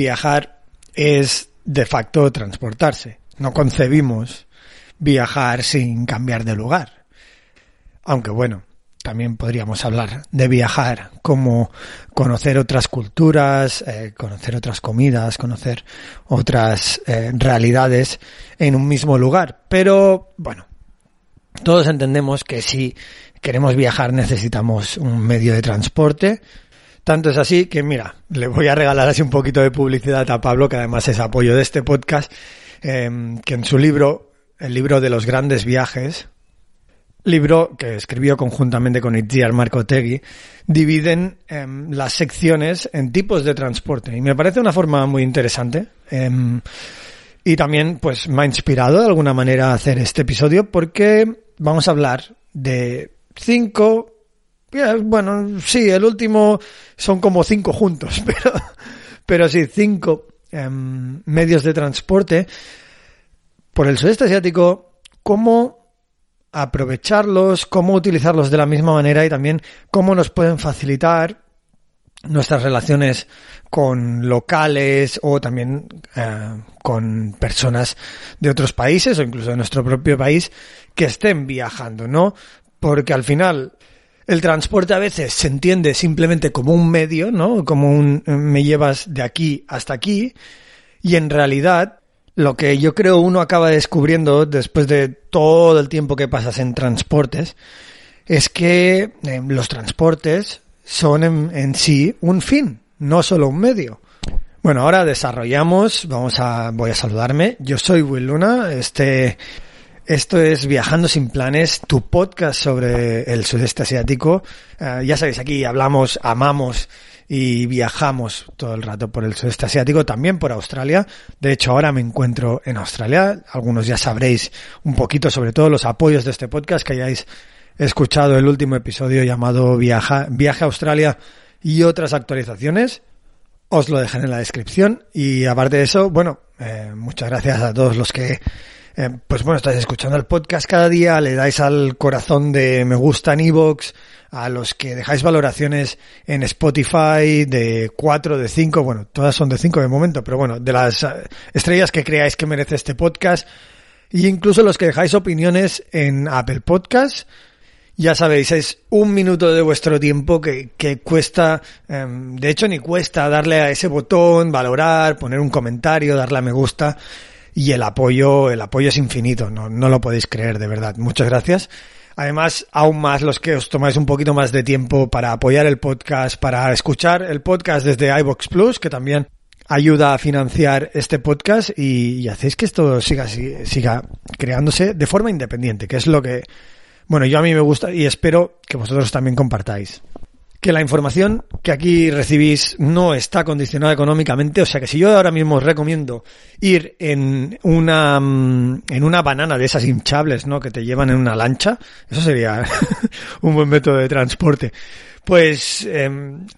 Viajar es de facto transportarse. No concebimos viajar sin cambiar de lugar. Aunque bueno, también podríamos hablar de viajar como conocer otras culturas, eh, conocer otras comidas, conocer otras eh, realidades en un mismo lugar. Pero bueno, todos entendemos que si queremos viajar necesitamos un medio de transporte. Tanto es así que, mira, le voy a regalar así un poquito de publicidad a Pablo, que además es apoyo de este podcast, eh, que en su libro, el libro de los grandes viajes, libro que escribió conjuntamente con Itziar Marcotegui, dividen em, las secciones en tipos de transporte. Y me parece una forma muy interesante. em, y también, pues, me ha inspirado de alguna manera a hacer este episodio porque vamos a hablar de cinco, bueno, sí, el último son como cinco juntos, pero, pero sí, cinco em, medios de transporte. Por el sudeste asiático, cómo aprovecharlos, cómo utilizarlos de la misma manera y también cómo nos pueden facilitar nuestras relaciones con locales o también eh, con personas de otros países o incluso de nuestro propio país que estén viajando, ¿no? Porque al final el transporte a veces se entiende simplemente como un medio, ¿no? Como un me llevas de aquí hasta aquí y en realidad lo que yo creo uno acaba descubriendo después de todo el tiempo que pasas en transportes es que eh, los transportes son en, en sí un fin, no solo un medio. Bueno, ahora desarrollamos, vamos a, voy a saludarme. Yo soy Will Luna, este, esto es Viajando sin planes, tu podcast sobre el sudeste asiático. Eh, ya sabéis, aquí hablamos, amamos y viajamos todo el rato por el sudeste asiático, también por Australia. De hecho, ahora me encuentro en Australia. Algunos ya sabréis un poquito sobre todo los apoyos de este podcast que hayáis escuchado el último episodio llamado Viaja, Viaje a Australia y otras actualizaciones. Os lo dejaré en la descripción. Y aparte de eso, bueno, eh, muchas gracias a todos los que eh, pues bueno, estáis escuchando el podcast cada día, le dais al corazón de me gusta en iVoox, a los que dejáis valoraciones en Spotify de 4, de 5, bueno, todas son de 5 de momento, pero bueno, de las eh, estrellas que creáis que merece este podcast, y incluso los que dejáis opiniones en Apple Podcast, ya sabéis, es un minuto de vuestro tiempo que, que cuesta, eh, de hecho ni cuesta darle a ese botón, valorar, poner un comentario, darle a me gusta, y el apoyo, el apoyo es infinito, no, no lo podéis creer, de verdad. Muchas gracias. Además, aún más los que os tomáis un poquito más de tiempo para apoyar el podcast, para escuchar el podcast desde iBox Plus, que también ayuda a financiar este podcast y, y hacéis que esto siga, siga creándose de forma independiente, que es lo que, bueno, yo a mí me gusta y espero que vosotros también compartáis que la información que aquí recibís no está condicionada económicamente, o sea que si yo ahora mismo os recomiendo ir en una en una banana de esas hinchables, ¿no? que te llevan en una lancha, eso sería un buen método de transporte. Pues eh,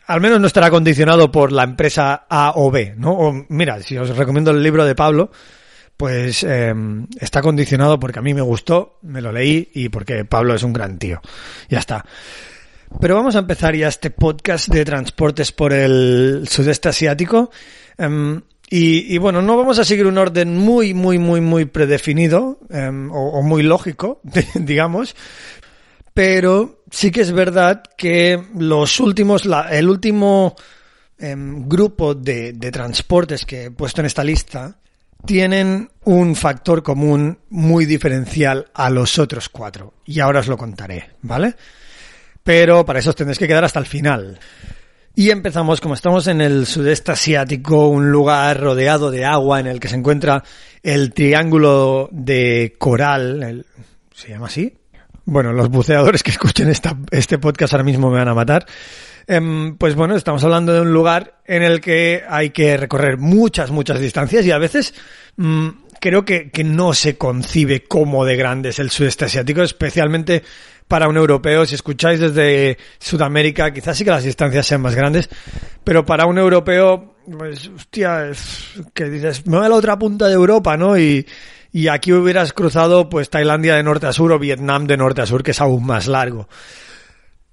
al menos no estará condicionado por la empresa A o B, ¿no? O mira, si os recomiendo el libro de Pablo, pues eh, está condicionado porque a mí me gustó, me lo leí y porque Pablo es un gran tío. Ya está. Pero vamos a empezar ya este podcast de transportes por el sudeste asiático. Um, y, bueno, no vamos a seguir un orden muy, muy, muy, muy predefinido um, o, muy lógico, digamos. Pero sí que es verdad que los últimos, la, el último um, grupo de, de transportes que he puesto en esta lista tienen un factor común muy diferencial a los otros cuatro. Y ahora os lo contaré, ¿vale? Pero para eso os tendréis que quedar hasta el final. Y empezamos, como estamos en el sudeste asiático, un lugar rodeado de agua en el que se encuentra el triángulo de coral, ¿se llama así? Bueno, los buceadores que escuchen esta, este podcast ahora mismo me van a matar. Em, pues bueno, estamos hablando de un lugar en el que hay que recorrer muchas, muchas distancias y a veces mm, creo que, que no se concibe como de grande es el sudeste asiático, especialmente para un europeo. Si escucháis desde Sudamérica, quizás sí que las distancias sean más grandes, pero para un europeo, pues, hostia, que dices, me voy a la otra punta de Europa, ¿no? Y, y aquí hubieras cruzado, pues, Tailandia de norte a sur o Vietnam de norte a sur, que es aún más largo.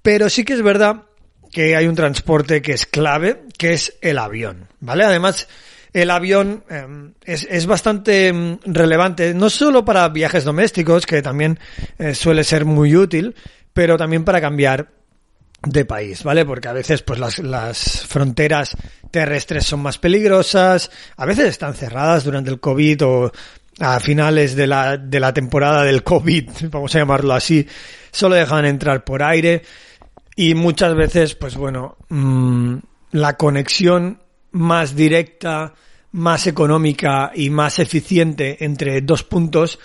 Pero sí que es verdad que hay un transporte que es clave, que es el avión, ¿vale? Además, el avión eh, es, es, bastante mm, relevante, no solo para viajes domésticos, que también eh, suele ser muy útil, pero también para cambiar de país, ¿vale? Porque a veces pues las, las fronteras terrestres son más peligrosas, a veces están cerradas durante el COVID o a finales de la, de la temporada del COVID, vamos a llamarlo así, solo dejan entrar por aire y muchas veces, pues bueno, mmm, la conexión más directa, más económica y más eficiente entre dos puntos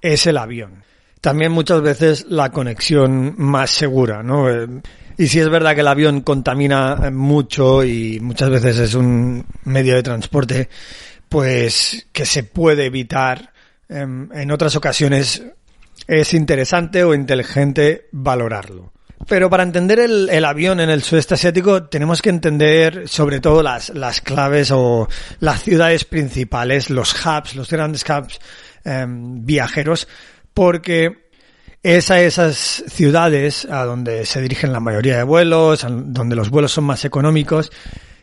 es el avión. También muchas veces la conexión más segura, ¿no? Y si es verdad que el avión contamina mucho y muchas veces es un medio de transporte, pues que se puede evitar, en otras ocasiones es interesante o inteligente valorarlo. Pero para entender el, avión en el sudeste asiático tenemos que entender sobre todo las, las claves o las ciudades principales, los hubs, los grandes hubs eh, viajeros, porque es a esas ciudades a donde se dirigen la mayoría de vuelos, donde los vuelos son más económicos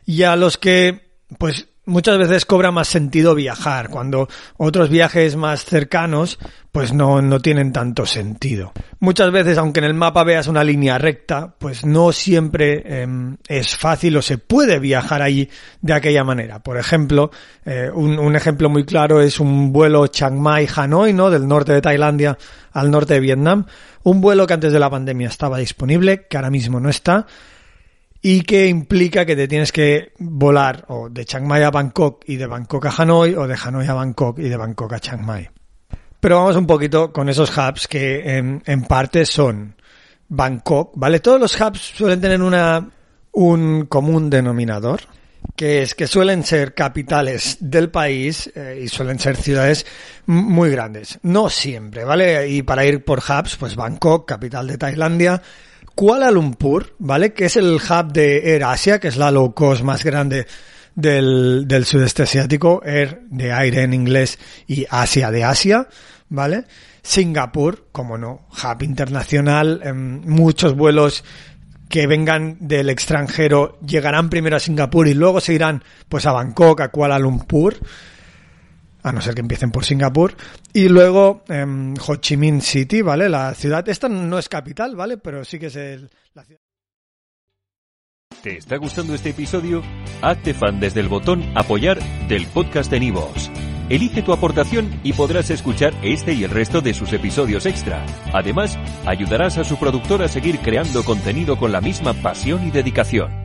y a los que pues muchas veces cobra más sentido viajar, cuando otros viajes más cercanos pues no, no tienen tanto sentido. Muchas veces, aunque en el mapa veas una línea recta, pues no siempre eh, es fácil o se puede viajar allí de aquella manera. Por ejemplo, eh, un, un, ejemplo muy claro es un vuelo Chiang Mai-Hanoi, ¿no? Del norte de Tailandia al norte de Vietnam. Un vuelo que antes de la pandemia estaba disponible, que ahora mismo no está y que implica que te tienes que volar o de Chiang Mai a Bangkok y de Bangkok a Hanoi o de Hanoi a Bangkok y de Bangkok a Chiang Mai. Pero vamos un poquito con esos hubs que en, en parte son Bangkok, ¿vale? Todos los hubs suelen tener una, un común denominador, que es que suelen ser capitales del país eh, y suelen ser ciudades muy grandes. No siempre, ¿vale? Y para ir por hubs, pues Bangkok, capital de Tailandia, Kuala Lumpur, ¿vale? Que es el hub de Air Asia, que es la low cost más grande del, del sudeste asiático, Air de aire en inglés y Asia de Asia, ¿vale? Singapur, como no, hub internacional, eh, muchos vuelos que vengan del extranjero llegarán primero a Singapur y luego se irán pues a Bangkok, a Kuala Lumpur, a no ser que empiecen por Singapur, y luego eh, Ho Chi Minh City, ¿vale? La ciudad, esta no es capital, ¿vale? Pero sí que es el, la ciudad. ¿Te está gustando este episodio? Hazte fan desde el botón apoyar del podcast de Nivos. Elige tu aportación y podrás escuchar este y el resto de sus episodios extra. Además, ayudarás a su productor a seguir creando contenido con la misma pasión y dedicación.